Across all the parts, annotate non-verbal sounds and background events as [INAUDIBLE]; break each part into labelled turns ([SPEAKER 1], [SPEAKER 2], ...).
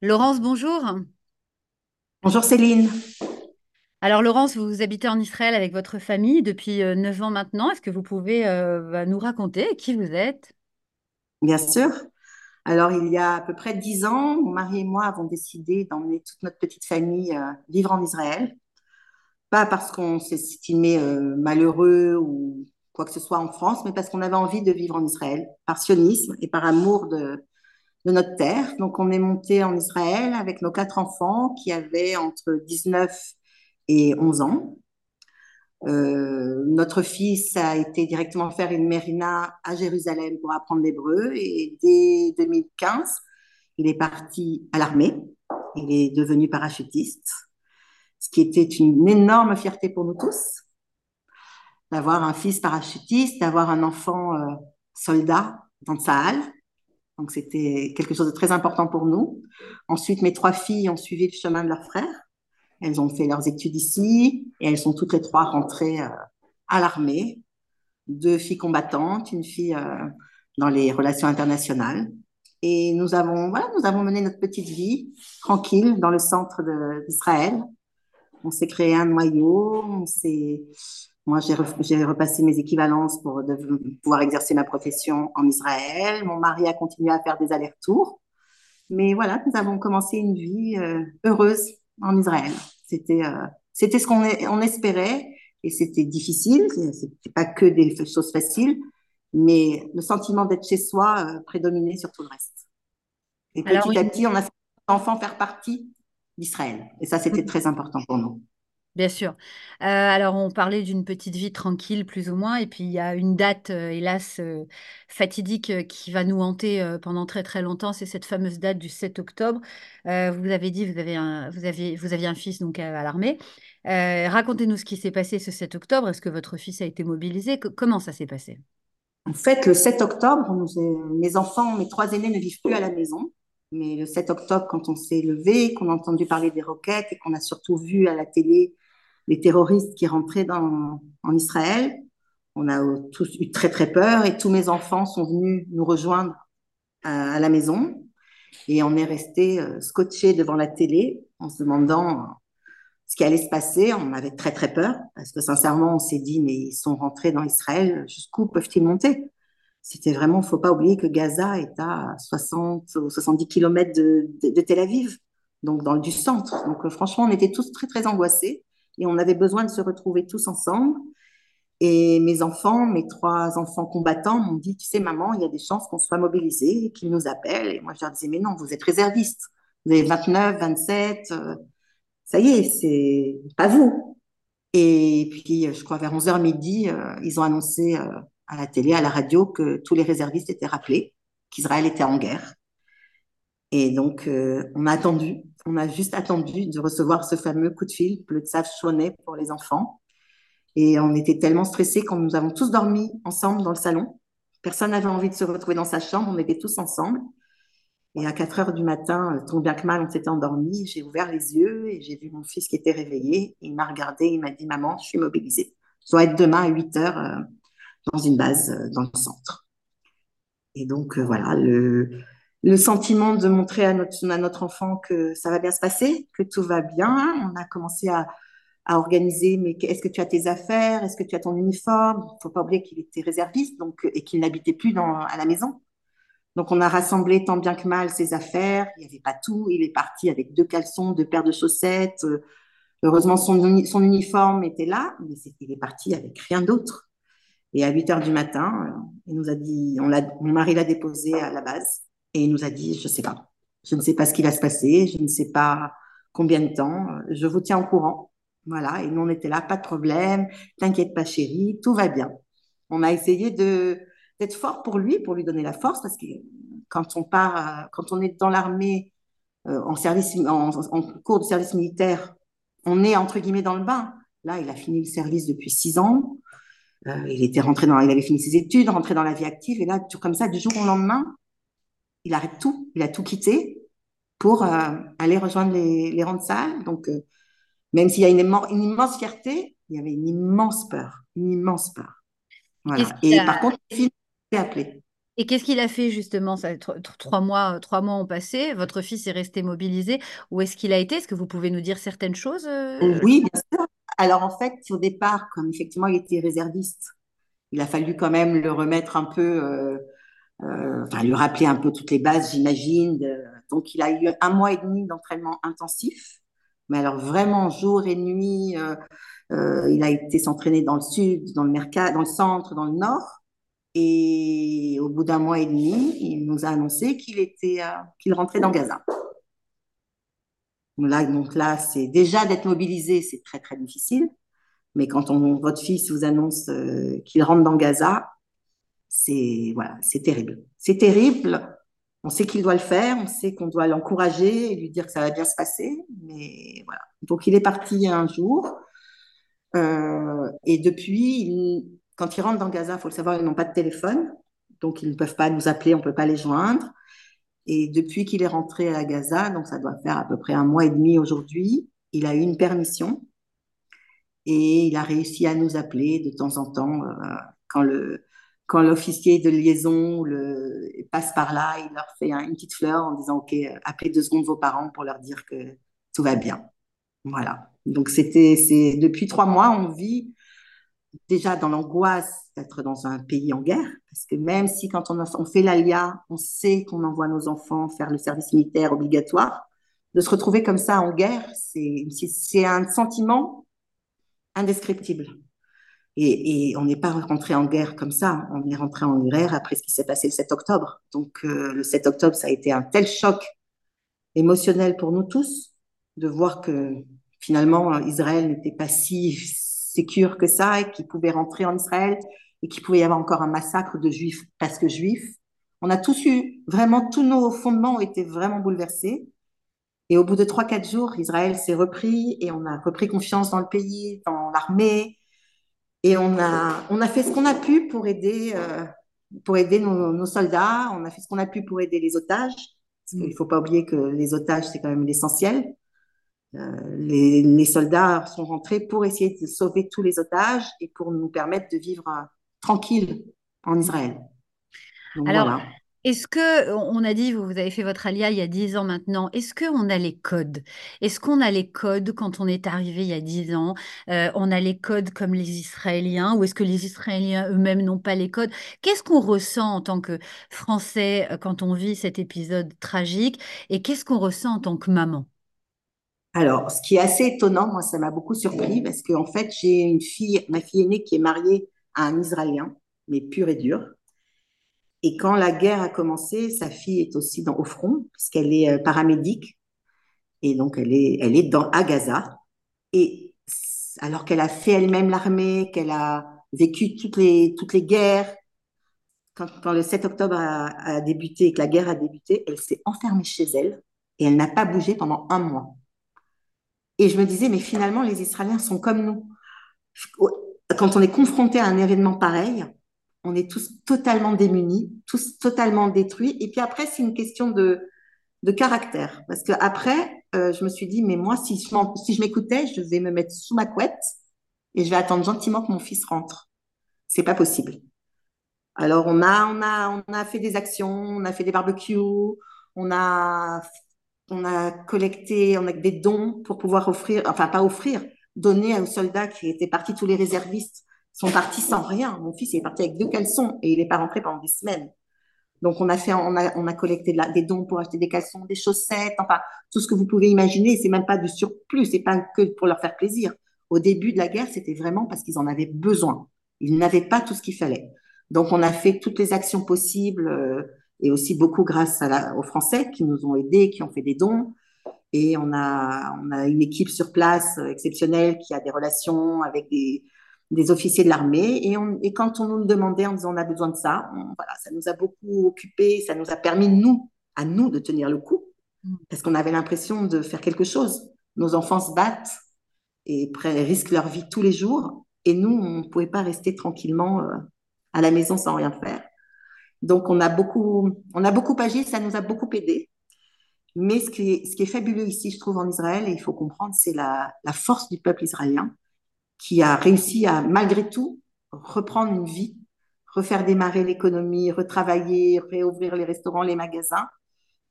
[SPEAKER 1] Laurence, bonjour.
[SPEAKER 2] Bonjour Céline.
[SPEAKER 1] Alors Laurence, vous habitez en Israël avec votre famille depuis euh, 9 ans maintenant. Est-ce que vous pouvez euh, bah, nous raconter qui vous êtes?
[SPEAKER 2] Bien sûr. Alors, il y a à peu près dix ans, mon mari et moi avons décidé d'emmener toute notre petite famille euh, vivre en Israël. Pas parce qu'on s'estimait euh, malheureux ou quoi que ce soit en France, mais parce qu'on avait envie de vivre en Israël, par sionisme et par amour de, de notre terre. Donc, on est monté en Israël avec nos quatre enfants qui avaient entre 19 et 11 ans. Euh, notre fils a été directement faire une mérina à Jérusalem pour apprendre l'hébreu et dès 2015, il est parti à l'armée. Il est devenu parachutiste, ce qui était une énorme fierté pour nous tous, d'avoir un fils parachutiste, d'avoir un enfant euh, soldat dans Tsahal. Donc c'était quelque chose de très important pour nous. Ensuite, mes trois filles ont suivi le chemin de leur frère. Elles ont fait leurs études ici et elles sont toutes les trois rentrées euh, à l'armée. Deux filles combattantes, une fille euh, dans les relations internationales. Et nous avons, voilà, nous avons mené notre petite vie tranquille dans le centre d'Israël. On s'est créé un noyau. On s'est, moi, j'ai, repassé mes équivalences pour de, pouvoir exercer ma profession en Israël. Mon mari a continué à faire des allers-retours. Mais voilà, nous avons commencé une vie euh, heureuse en Israël. C'était euh, c'était ce qu'on on espérait et c'était difficile. C'était pas que des choses faciles, mais le sentiment d'être chez soi euh, prédominait sur tout le reste. Et
[SPEAKER 1] Alors,
[SPEAKER 2] petit à
[SPEAKER 1] oui,
[SPEAKER 2] petit, on a fait enfant faire partie d'Israël. Et ça, c'était très important pour nous.
[SPEAKER 1] Bien sûr. Euh, alors, on parlait d'une petite vie tranquille, plus ou moins, et puis il y a une date, euh, hélas, euh, fatidique qui va nous hanter pendant très très longtemps. C'est cette fameuse date du 7 octobre. Vous avez dit, vous avez un, vous aviez, vous un fils donc à, l'armée. Racontez-nous ce qui s'est passé ce 7 octobre. Est-ce que votre fils a été mobilisé? Co- comment ça s'est passé?
[SPEAKER 2] En fait, le 7 octobre, mes enfants, mes trois aînés ne vivent plus à la maison. Mais le 7 octobre, quand on s'est levé, qu'on a entendu parler des roquettes et qu'on a surtout vu à la télé les terroristes qui rentraient dans, en Israël, on a tous eu très très peur et tous mes enfants sont venus nous rejoindre à, à la maison et on est resté euh, scotché devant la télé en se demandant euh, ce qui allait se passer. On avait très très peur parce que sincèrement, on s'est dit mais ils sont rentrés dans Israël, jusqu'où peuvent-ils monter? C'était vraiment, faut pas oublier que Gaza est à 60 ou 70 kilomètres de, Tel Aviv, donc dans du centre. Donc euh, franchement, on était tous très très angoissés et on avait besoin de se retrouver tous ensemble. Et mes enfants, mes trois enfants combattants m'ont dit, tu sais, maman, il y a des chances qu'on soit mobilisés qu'ils nous appellent. Et moi, je leur disais, mais non, vous êtes réservistes. Vous avez 29, 27, euh, ça y est, c'est pas vous. Et puis, je crois vers 11h midi, euh, ils ont annoncé euh, à la télé, à la radio, que tous les réservistes étaient rappelés, qu'Israël était en guerre. Et donc, euh, on a attendu, on a juste attendu de recevoir ce fameux coup de fil, le Tsav Shoneh pour les enfants. Et on était tellement stressés quand nous avons tous dormi ensemble dans le salon. Personne n'avait envie de se retrouver dans sa chambre, on était tous ensemble. Et à 4 heures du matin, euh, tant bien que mal, on s'était endormi. J'ai ouvert les yeux et j'ai vu mon fils qui était réveillé. Il m'a regardé, il m'a dit, Maman, je suis mobilisée. Je dois être demain à 8 heures euh, dans une base euh, dans le centre. Et donc, euh, voilà, le, le sentiment de montrer à notre, à notre enfant que ça va bien se passer, que tout va bien. On a commencé à, à organiser, mais est-ce que tu as tes affaires? Est-ce que tu as ton uniforme? Il ne faut pas oublier qu'il était réserviste donc, et qu'il n'habitait plus à la maison. Donc, on a rassemblé tant bien que mal ses affaires. Il n'y avait pas tout. Il est parti avec deux caleçons, deux paires de chaussettes. Euh, Heureusement, son, son uniforme était là, mais il est parti avec rien d'autre. Et à 8 heures du matin, euh, il nous a dit, mon mari l'a déposé à la base et il nous a dit, je sais pas. Je ne sais pas ce qui va se passer. Je ne sais pas combien de temps. Je vous tiens au courant. Voilà. Et nous, on était là, pas de problème. T'inquiète pas, chérie. Tout va bien. On a essayé de d'être fort pour lui, pour lui donner la force, parce que quand on part, euh, quand on est dans l'armée, euh, en service, en cours de service militaire, on est entre guillemets dans le bain. Là, il a fini le service depuis six ans. Euh, il était rentré dans, il avait fini ses études, rentré dans la vie active, et là, tout comme ça, du jour au lendemain, il arrête tout. Il a tout quitté pour euh, aller rejoindre les, les rangs de salle. Donc, euh, même s'il y a une, une immense fierté, il y avait une immense peur, une immense peur. Voilà. Et par contre, les filles étaient appelées.
[SPEAKER 1] Et qu'est-ce qu'il a fait justement ça, Trois mois, trois mois ont passé, votre fils est resté mobilisé. Où est-ce qu'il a été? Est-ce que vous pouvez nous dire certaines choses?
[SPEAKER 2] Oui, bien sûr. Alors en fait, au départ, comme effectivement il était réserviste, il a fallu quand même le remettre un peu, euh, euh, enfin lui rappeler un peu toutes les bases, j'imagine. Donc il a eu un mois et demi d'entraînement intensif, mais alors vraiment jour et nuit. euh, il a été s'entraîner dans le sud, dans le mercat, dans le centre, dans le nord. Et au bout d'un mois et demi, il nous a annoncé qu'il était, qu'il rentrait dans Gaza. Donc là, c'est déjà d'être mobilisé, c'est très très difficile. Mais quand votre fils vous annonce euh, qu'il rentre dans Gaza, c'est voilà, c'est terrible. C'est terrible. On sait qu'il doit le faire, on sait qu'on doit l'encourager et lui dire que ça va bien se passer. Mais voilà. Donc il est parti un jour. euh, et depuis, quand il rentre dans Gaza, il faut le savoir, ils n'ont pas de téléphone. Donc ils ne peuvent pas nous appeler, on ne peut pas les joindre. Et depuis qu'il est rentré à Gaza, donc ça doit faire à peu près un mois et demi aujourd'hui, il a eu une permission et il a réussi à nous appeler de temps en temps euh, quand le quand l'officier de liaison passe par là, il leur fait un- une petite fleur en disant OK, euh, appelez deux secondes vos parents pour leur dire que tout va bien. Voilà. Donc c'était c'est depuis trois mois on vit déjà dans l'angoisse d'être dans un pays en guerre parce que même si quand on, fait l'ALIA, on sait qu'on envoie nos enfants faire le service militaire obligatoire, de se retrouver comme ça en guerre, c'est un sentiment indescriptible. Et, et on n'est pas rentré en guerre comme ça, on est rentré en guerre après ce qui s'est passé le 7 octobre. Donc euh, le 7 octobre, ça a été un tel choc émotionnel pour nous tous de voir que finalement Israël n'était pas si sécure que ça et qu'il pouvait rentrer en Israël et qu'il pouvait y avoir encore un massacre de juifs parce que juifs. On a tous eu, vraiment, tous nos fondements ont été vraiment bouleversés. Et au bout de trois, quatre jours, Israël s'est repris et on a repris confiance dans le pays, dans l'armée. Et on a, on a fait ce qu'on a pu pour aider, euh, pour aider nos, nos soldats. On a fait ce qu'on a pu pour aider les otages. Parce qu'il ne faut pas oublier que les otages, c'est quand même l'essentiel. Euh, les, les soldats sont rentrés pour essayer de sauver tous les otages et pour nous permettre de vivre euh, tranquille en Israël. Donc
[SPEAKER 1] Alors,
[SPEAKER 2] voilà.
[SPEAKER 1] est-ce que, on a dit, vous vous avez fait votre alia il y a 10 ans maintenant, est-ce qu'on a les codes? Est-ce qu'on a les codes quand on est arrivé il y a 10 ans? Euh, on a les codes comme les Israéliens ou est-ce que les Israéliens eux-mêmes n'ont pas les codes? Qu'est-ce qu'on ressent en tant que Français quand on vit cet épisode tragique et qu'est-ce qu'on ressent en tant que maman?
[SPEAKER 2] Alors, ce qui est assez étonnant, moi, ça m'a beaucoup surpris parce qu'en fait, j'ai une fille, ma fille aînée, qui est mariée à un Israélien, mais pur et dur. Et quand la guerre a commencé, sa fille est aussi dans, au front, puisqu'elle est euh, paramédic, et donc elle est, elle est dans, à Gaza. Et alors qu'elle a fait elle-même l'armée, qu'elle a vécu toutes les, toutes les guerres, quand, quand le 7 octobre a, a débuté et que la guerre a débuté, elle s'est enfermée chez elle et elle n'a pas bougé pendant un mois. Et je me disais, mais finalement, les Israéliens sont comme nous. Quand on est confronté à un événement pareil, on est tous totalement démunis, tous totalement détruits. Et puis après, c'est une question de, de caractère. Parce que après, euh, je me suis dit, mais moi, si je, si m'écoutais, je vais me mettre sous ma couette et je vais attendre gentiment que mon fils rentre. C'est pas possible. Alors, on a, on a, on a fait des actions, on a fait des barbecues, on a, on a collecté, on a des dons pour pouvoir offrir, enfin, pas offrir, donner aux soldats qui étaient partis, tous les réservistes sont partis sans rien. Mon fils il est parti avec deux caleçons et il n'est pas rentré pendant des semaines. Donc, on a fait, on a, on a collecté des dons pour acheter des caleçons, des chaussettes, enfin, tout ce que vous pouvez imaginer. C'est même pas du surplus, c'est pas que pour leur faire plaisir. Au début de la guerre, c'était vraiment parce qu'ils en avaient besoin. Ils n'avaient pas tout ce qu'il fallait. Donc, on a fait toutes les actions possibles euh, et aussi beaucoup grâce à la- aux Français qui nous ont aidés, qui ont fait des dons. Et on a, on a une équipe sur place euh, exceptionnelle qui a des relations avec des, des officiers de l'armée. Et, on, et quand on nous le demandait en disant on a besoin de ça, on- voilà, ça nous a beaucoup occupés, ça nous a permis, nous, à nous, de tenir le coup, parce qu'on avait l'impression de faire quelque chose. Nos enfants se battent et risquent leur vie tous les jours. Et nous, on ne pouvait pas rester tranquillement euh, à la maison sans rien faire. Donc, on a beaucoup, on a beaucoup agi, ça nous a beaucoup aidé. Mais ce qui est, ce qui est fabuleux ici, je trouve, en Israël, et il faut comprendre, c'est la, la force du peuple israélien qui a réussi à, malgré tout, reprendre une vie, refaire démarrer l'économie, retravailler, réouvrir les restaurants, les magasins,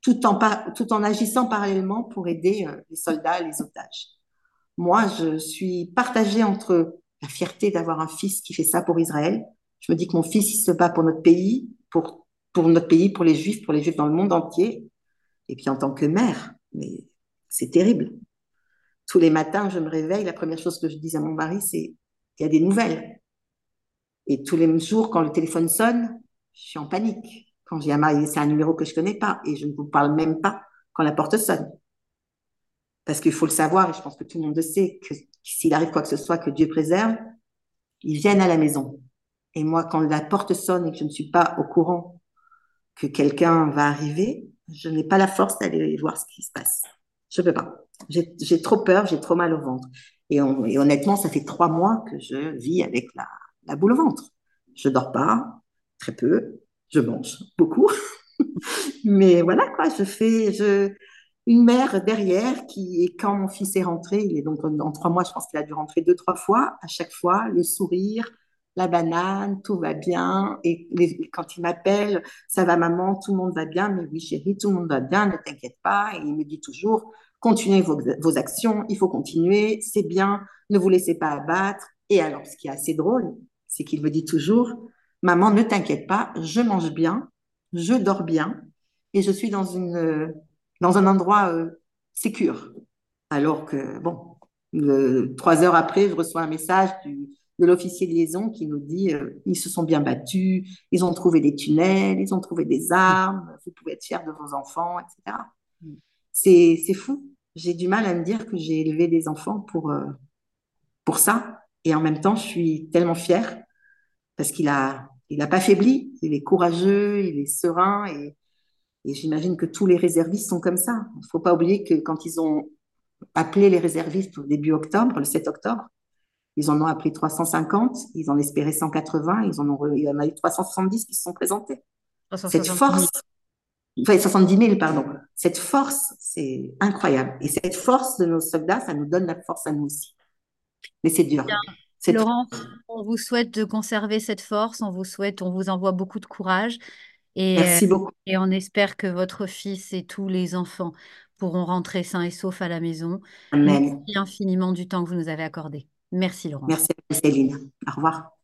[SPEAKER 2] tout en, tout en agissant parallèlement pour aider euh, les soldats, les otages. Moi, je suis partagée entre la fierté d'avoir un fils qui fait ça pour Israël. Je me dis que mon fils, il se bat pour notre pays, pour, notre pays, pour les juifs, pour les juifs dans le monde entier. Et puis en tant que mère, mais c'est terrible. Tous les matins, je me réveille, la première chose que je dis à mon mari, c'est il y a des nouvelles. Et tous les jours, quand le téléphone sonne, je suis en panique. Quand j'ai un c'est un numéro que je connais pas et je ne vous parle même pas quand la porte sonne. Parce qu'il faut le savoir, et je pense que tout le monde le sait, que s'il arrive quoi que ce soit, que Dieu préserve, ils viennent à la maison. Et moi, quand la porte sonne et que je ne suis pas au courant que quelqu'un va arriver, je n'ai pas la force d'aller voir ce qui se passe. Je ne peux pas. J'ai trop peur, j'ai trop mal au ventre. Et, honnêtement, ça fait trois mois que je vis avec la, boule au ventre. Je dors pas, très peu, je mange beaucoup. [LAUGHS] Mais voilà quoi, je fais une mère derrière qui, quand mon fils est rentré, il est donc en trois mois, je pense qu'il a dû rentrer deux, trois fois, à chaque fois, le sourire, la banane, tout va bien. Et quand il m'appelle, ça va maman, tout le monde va bien. Mais oui chérie, tout le monde va bien, ne t'inquiète pas. Et il me dit toujours, continuez vos, actions, il faut continuer, c'est bien, ne vous laissez pas abattre. Et alors, ce qui est assez drôle, c'est qu'il me dit toujours, maman, ne t'inquiète pas, je mange bien, je dors bien, et je suis dans, un endroit euh. Alors que, bon, trois heures après, je reçois un message du, de l'officier de liaison qui nous dit euh, ils se sont bien battus, ils ont trouvé des tunnels, ils ont trouvé des armes, vous pouvez être fiers de vos enfants, etc. C'est fou. J'ai du mal à me dire que j'ai élevé des enfants pour, euh, pour ça. Et en même temps, je suis tellement fière parce qu'il a, il a pas faibli. Il est courageux, il est serein et, et j'imagine que tous les réservistes sont comme ça. Il faut pas oublier que quand ils ont appelé les réservistes au début octobre, le 7 octobre, ils en ont appelé 350, ils en espéraient 180, ils en ont, il y en a eu 370 qui se sont présentés. Cette force, enfin 70 000, pardon. Cette force, c'est incroyable. Et cette force de nos soldats, ça nous donne la force à nous aussi. Mais c'est dur.
[SPEAKER 1] Laurence, on vous souhaite de conserver cette force, on vous souhaite, on vous envoie beaucoup de courage. Et,
[SPEAKER 2] Merci beaucoup.
[SPEAKER 1] Et on espère que votre fils et tous les enfants pourront rentrer sains et saufs à la maison.
[SPEAKER 2] Amen.
[SPEAKER 1] Merci infiniment du temps que vous nous avez accordé. Merci Laurent.
[SPEAKER 2] Merci Céline. Au revoir.